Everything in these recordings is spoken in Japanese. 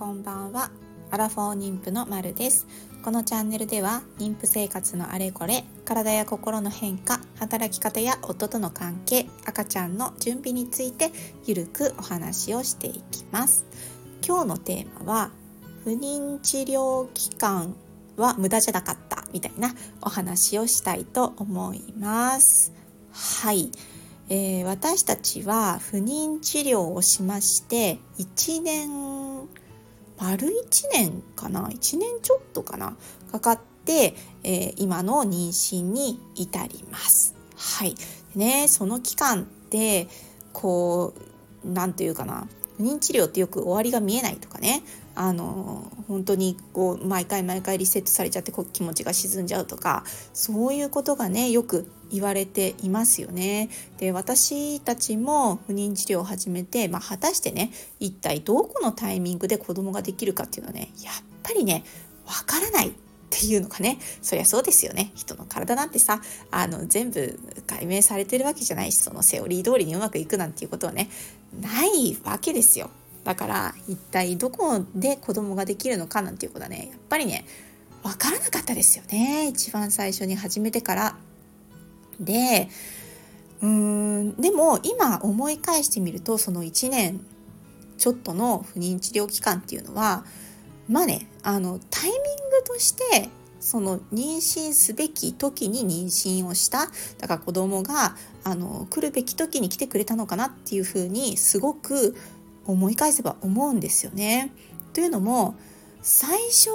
こんばんは。アラフォー妊婦のまるです。このチャンネルでは妊婦生活のあれこれ体や心の変化働き方や夫との関係赤ちゃんの準備についてゆるくお話をしていきます。今日のテーマは不妊治療期間は無駄じゃなかったみたいなお話をしたいと思います。はい。えー、私たちは不妊治療をしまして1年丸1年かな？1年ちょっとかな？かかって、えー、今の妊娠に至ります。はい。ね、その期間ってこう何て言うかな？不妊治療ってよく終わりが見えないとかね。あの本当にこう毎回毎回リセットされちゃってこう気持ちが沈んじゃうとかそういうことがねよく言われていますよね。で私たちも不妊治療を始めて、まあ、果たしてね一体どこのタイミングで子供ができるかっていうのはねやっぱりねわからないっていうのがねそりゃそうですよね。人の体なんてさあの全部解明されてるわけじゃないしそのセオリー通りにうまくいくなんていうことはねないわけですよ。だから一体どこで子供ができるのかなんていうことはねやっぱりね分からなかったですよね。一番最初に始めてから。でうーんでも今思い返してみるとその1年ちょっとの不妊治療期間っていうのはまあねあのタイミングとしてその妊娠すべき時に妊娠をしただから子供があの来るべき時に来てくれたのかなっていうふうにすごく思い返せば思うんですよね。というのも最初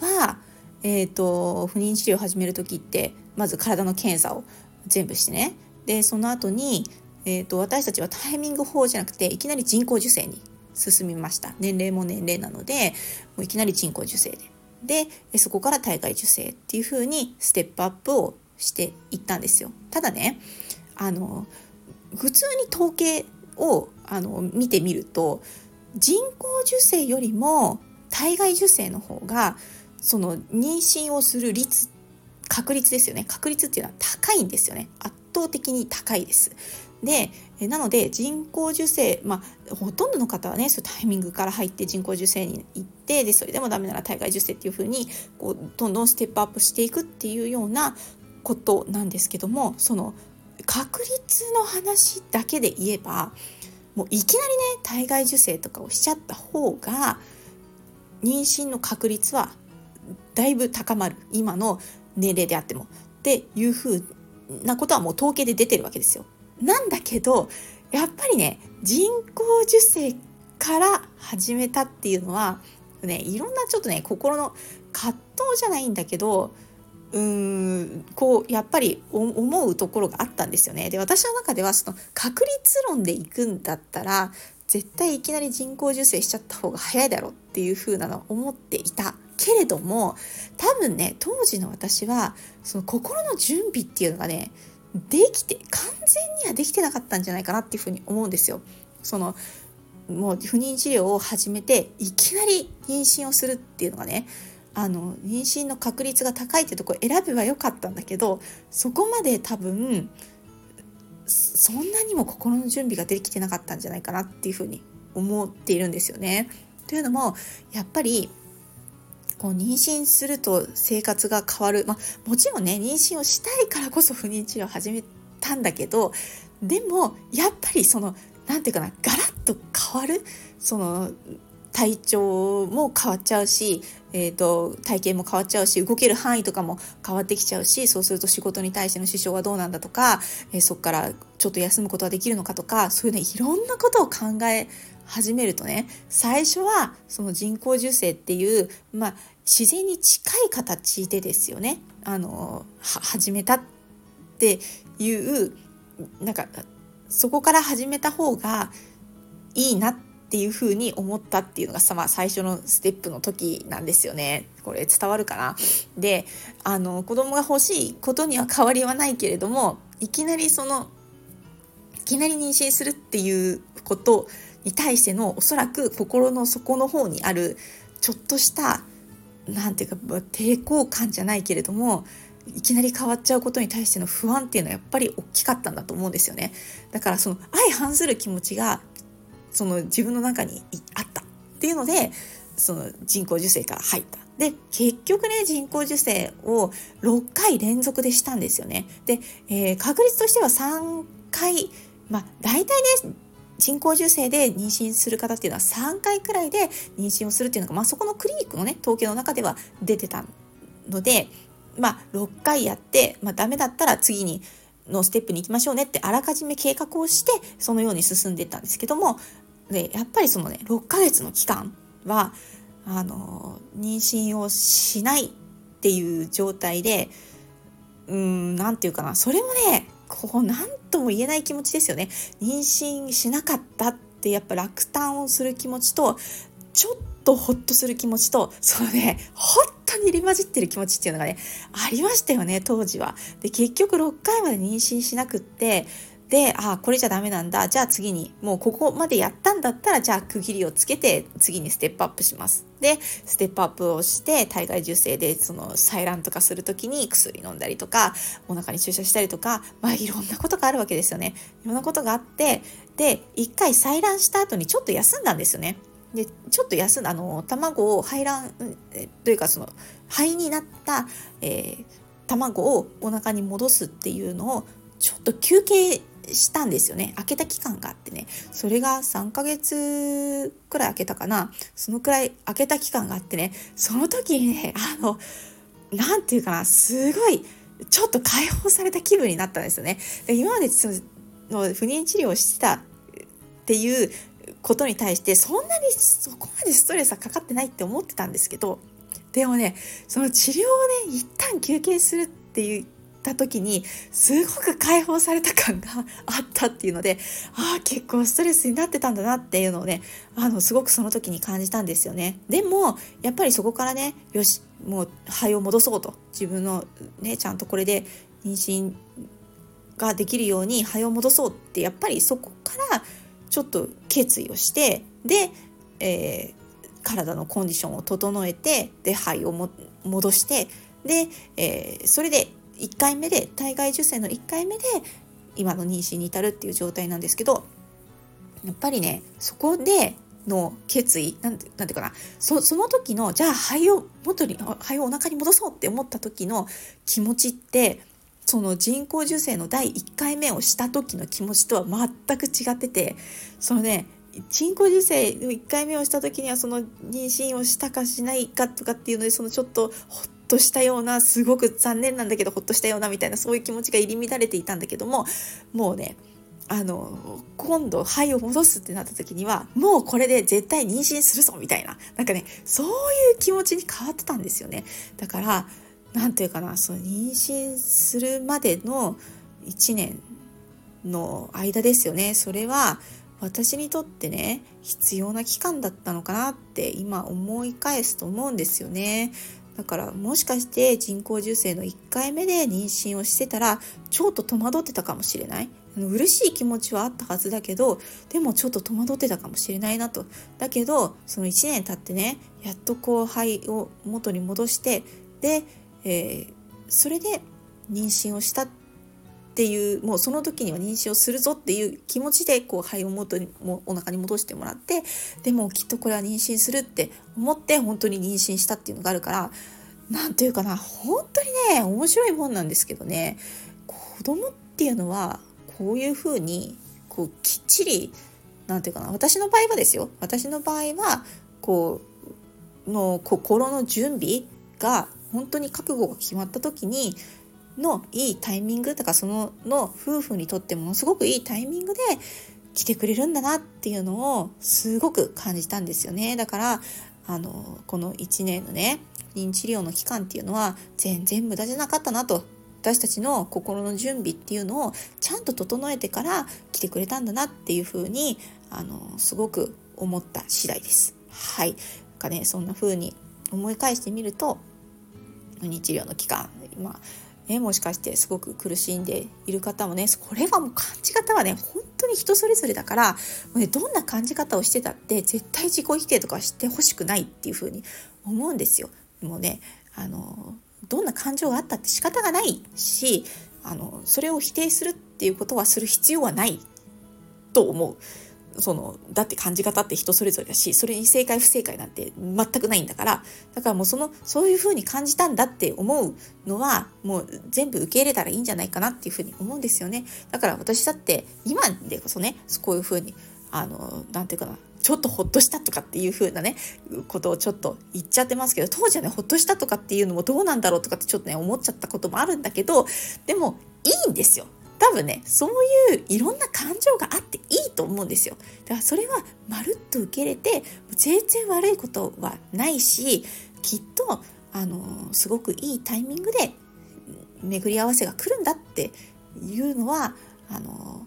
は、えーと、不妊治療を始める時ってまず体の検査を全部してね。でその後に、えーと私たちはタイミング法じゃなくていきなり人工授精に進みました。年齢も年齢なのでもういきなり人工授精で。でそこから体外受精っていう風にステップアップをしていったんですよ。ただねあの普通に統計をあの見てみると人工授精よりも体外受精の方がその妊娠をする率っ確率ですよね。確率っていうのは高いんですよね。圧倒的に高いです。でなので人工授精、まあ、ほとんどの方はねそうタイミングから入って人工授精に行ってでそれでもダメなら体外受精っていう風にこうどんどんステップアップしていくっていうようなことなんですけどもその確率の話だけで言えばもういきなりね体外受精とかをしちゃった方が妊娠の確率はだいぶ高まる。今の年齢であってもっていうふうなことはもう統計で出てるわけですよ。なんだけどやっぱりね人工授精から始めたっていうのはねいろんなちょっとね心の葛藤じゃないんだけどうーんこうやっぱり思うところがあったんですよね。で私の中ではその確率論でいくんだったら絶対いきなり人工授精しちゃった方が早いだろうっていう風なのは思っていたけれども多分ね当時の私はその心の準備っていうのがねできて完全にはできてなかったんじゃないかなっていうふうに思うんですよ。そのもう不妊治療を始めていきなり妊娠をするっていうのがねあの妊娠の確率が高いっていうとこ選べばよかったんだけどそこまで多分そんなにも心の準備ができてなかったんじゃないかなっていうふうに思っているんですよね。というのもやっぱりこう妊娠すると生活が変わる、まあ、もちろんね妊娠をしたいからこそ不妊治療を始めたんだけどでもやっぱりその何て言うかなガラッと変わるその体調も変わっちゃうし、えーと、体型も変わっちゃうし動ける範囲とかも変わってきちゃうしそうすると仕事に対しての支障はどうなんだとか、えー、そこからちょっと休むことはできるのかとかそういうねいろんなことを考え始めるとね最初はその人工授精っていう、まあ、自然に近い形でですよねあの始めたっていうなんかそこから始めた方がいいなっていうふうに思ったっていうのがさ、まあ、最初のステップの時なんですよね。これ伝わるかな？であの子供が欲しいことには変わりはないけれどもいきなりそのいきなり妊娠するっていうことに対してのおそらく心の底の方にあるちょっとした何て言うか抵抗感じゃないけれどもいきなり変わっちゃうことに対しての不安っていうのはやっぱり大きかったんだと思うんですよねだからその相反する気持ちがその自分の中にあったっていうのでその人工授精から入った。で結局ね人工授精を6回連続でしたんですよね。で、えー、確率としては3回まあ大体ね人工授精で妊娠する方っていうのは3回くらいで妊娠をするっていうのが、まあ、そこのクリニックのね統計の中では出てたので、まあ、6回やって、まあ、ダメだったら次にのステップに行きましょうねってあらかじめ計画をしてそのように進んでいったんですけどもでやっぱりそのね6ヶ月の期間はあの妊娠をしないっていう状態でうん何て言うかなそれもねこう何とも言えない気持ちですよね妊娠しなかったってやっぱ落胆をする気持ちとちょっとホッとする気持ちとそのね本当に入り混じってる気持ちっていうのがねありましたよね当時は。で結局6回まで妊娠しなくってで、あ、これじゃダメなんだ。じゃあ次に、もうここまでやったんだったら、じゃあ区切りをつけて、次にステップアップします。で、ステップアップをして、体外受精で、その、採卵とかするときに薬飲んだりとか、お腹に注射したりとか、まあいろんなことがあるわけですよね。いろんなことがあって、で、一回採卵した後にちょっと休んだんですよね。でちょっと休んだあの卵を排卵というかその肺になった、えー、卵をお腹に戻すっていうのをちょっと休憩したんですよね。開けた期間があってね。それが3ヶ月くらい開けたかな。そのくらい開けた期間があってね。その時にねあの何て言うかなすごいちょっと解放された気分になったんですよね。で今までその不妊治療をしてたっていうことに対してそんなにそこまでストレスはかかってないって思ってたんですけどでもねその治療をね一旦休憩するっていうた時にすごく解放された感があったっていうのでああ結構ストレスになってたんだなっていうのをねあのすごくその時に感じたんですよね。でもやっぱりそこからねよしもう肺を戻そうと。自分のねちゃんとこれで妊娠ができるように肺を戻そうってやっぱりそこからちょっと決意をしてで、えー、体のコンディションを整えてで肺を戻してで、えー、それで1回目で体外受精の1回目で今の妊娠に至るっていう状態なんですけどやっぱりねそこでの決意なんてなんていうかなそその時のじゃあ肺を元に肺をお腹に戻そうって思った時の気持ちってその人工授精の第1回目をした時の気持ちとは全く違っててそのね人工授精の1回目をした時にはその妊娠をしたかしないかとかっていうのでそのちょっとほっとしたようなすごく残念なんだけどほっとしたようなみたいなそういう気持ちが入り乱れていたんだけどももうねあの今度肺を戻すってなった時にはもうこれで絶対妊娠するぞみたいななんかねそういう気持ちに変わってたんですよね。だから何て言うかなその妊娠するまでの1年の間ですよね。それは私にとってね必要な期間だったのかなって今思い返すと思うんですよね。だからもしかして人工授精の1回目で妊娠をしてたらちょっと戸惑ってたかもしれない。嬉しい気持ちはあったはずだけどでもちょっと戸惑ってたかもしれないなと。だけどその1年経ってねやっとこう肺を元に戻してで、えー、それで妊娠をしたっっていうもうその時には妊娠をするぞっていう気持ちでこう肺を元にもお腹に戻してもらってでもきっとこれは妊娠するって思って本当に妊娠したっていうのがあるから何て言うかな本当にね面白いもんなんですけどね子供っていうのはこういうふうにこうきっちり何て言うかな私の場合はですよ私の場合はこうの心の準備が本当に覚悟が決まった時にのいいタイミングとかそのの夫婦にとってものすごくいいタイミングで来てくれるんだなっていうのをすごく感じたんですよねだからあのこの1年のね不妊治療の期間っていうのは全然無駄じゃなかったなと私たちの心の準備っていうのをちゃんと整えてから来てくれたんだなっていうふうにあのすごく思った次第です。はい。かねそんな風に思い返してみると不妊治療の期間今ね、もしかしてすごく苦しんでいる方もねこれはもう感じ方はね本当に人それぞれだからもう、ね、どんな感じ方をしてたって絶対自己否定とかしてほしくないっていうふうに思うんですよ。もうねあのどんな感情があったって仕方がないしあのそれを否定するっていうことはする必要はないと思う。そのだって感じ方って人それぞれだしそれに正解不正解なんて全くないんだからだからもうそのそういうふうに感じたんだって思うのはもう全部受け入れたらいいんじゃないかなっていうふうに思うんですよね。だから私だって今でこそねこういうふうにあのなんていうかなちょっとほっとしたとかっていう風なねことをちょっと言っちゃってますけど当時はねほっとしたとかっていうのもどうなんだろうとかってちょっとね思っちゃったこともあるんだけどでもいいんですよ。多分ねそういういろんな感情があっていいと思うんですよだからそれはまるっと受け入れて全然悪いことはないしきっとあのすごくいいタイミングで巡り合わせが来るんだっていうのはあの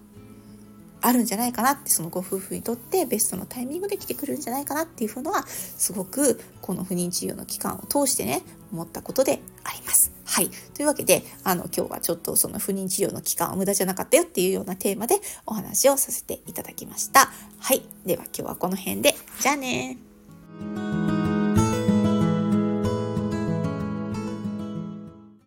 あるんじゃないかなってそのご夫婦にとってベストのタイミングで来てくるんじゃないかなっていうのはすごくこの不妊治療の期間を通してね思ったことで。はい。というわけで、あの、今日はちょっとその不妊治療の期間は無駄じゃなかったよっていうようなテーマでお話をさせていただきました。はい。では今日はこの辺で、じゃあね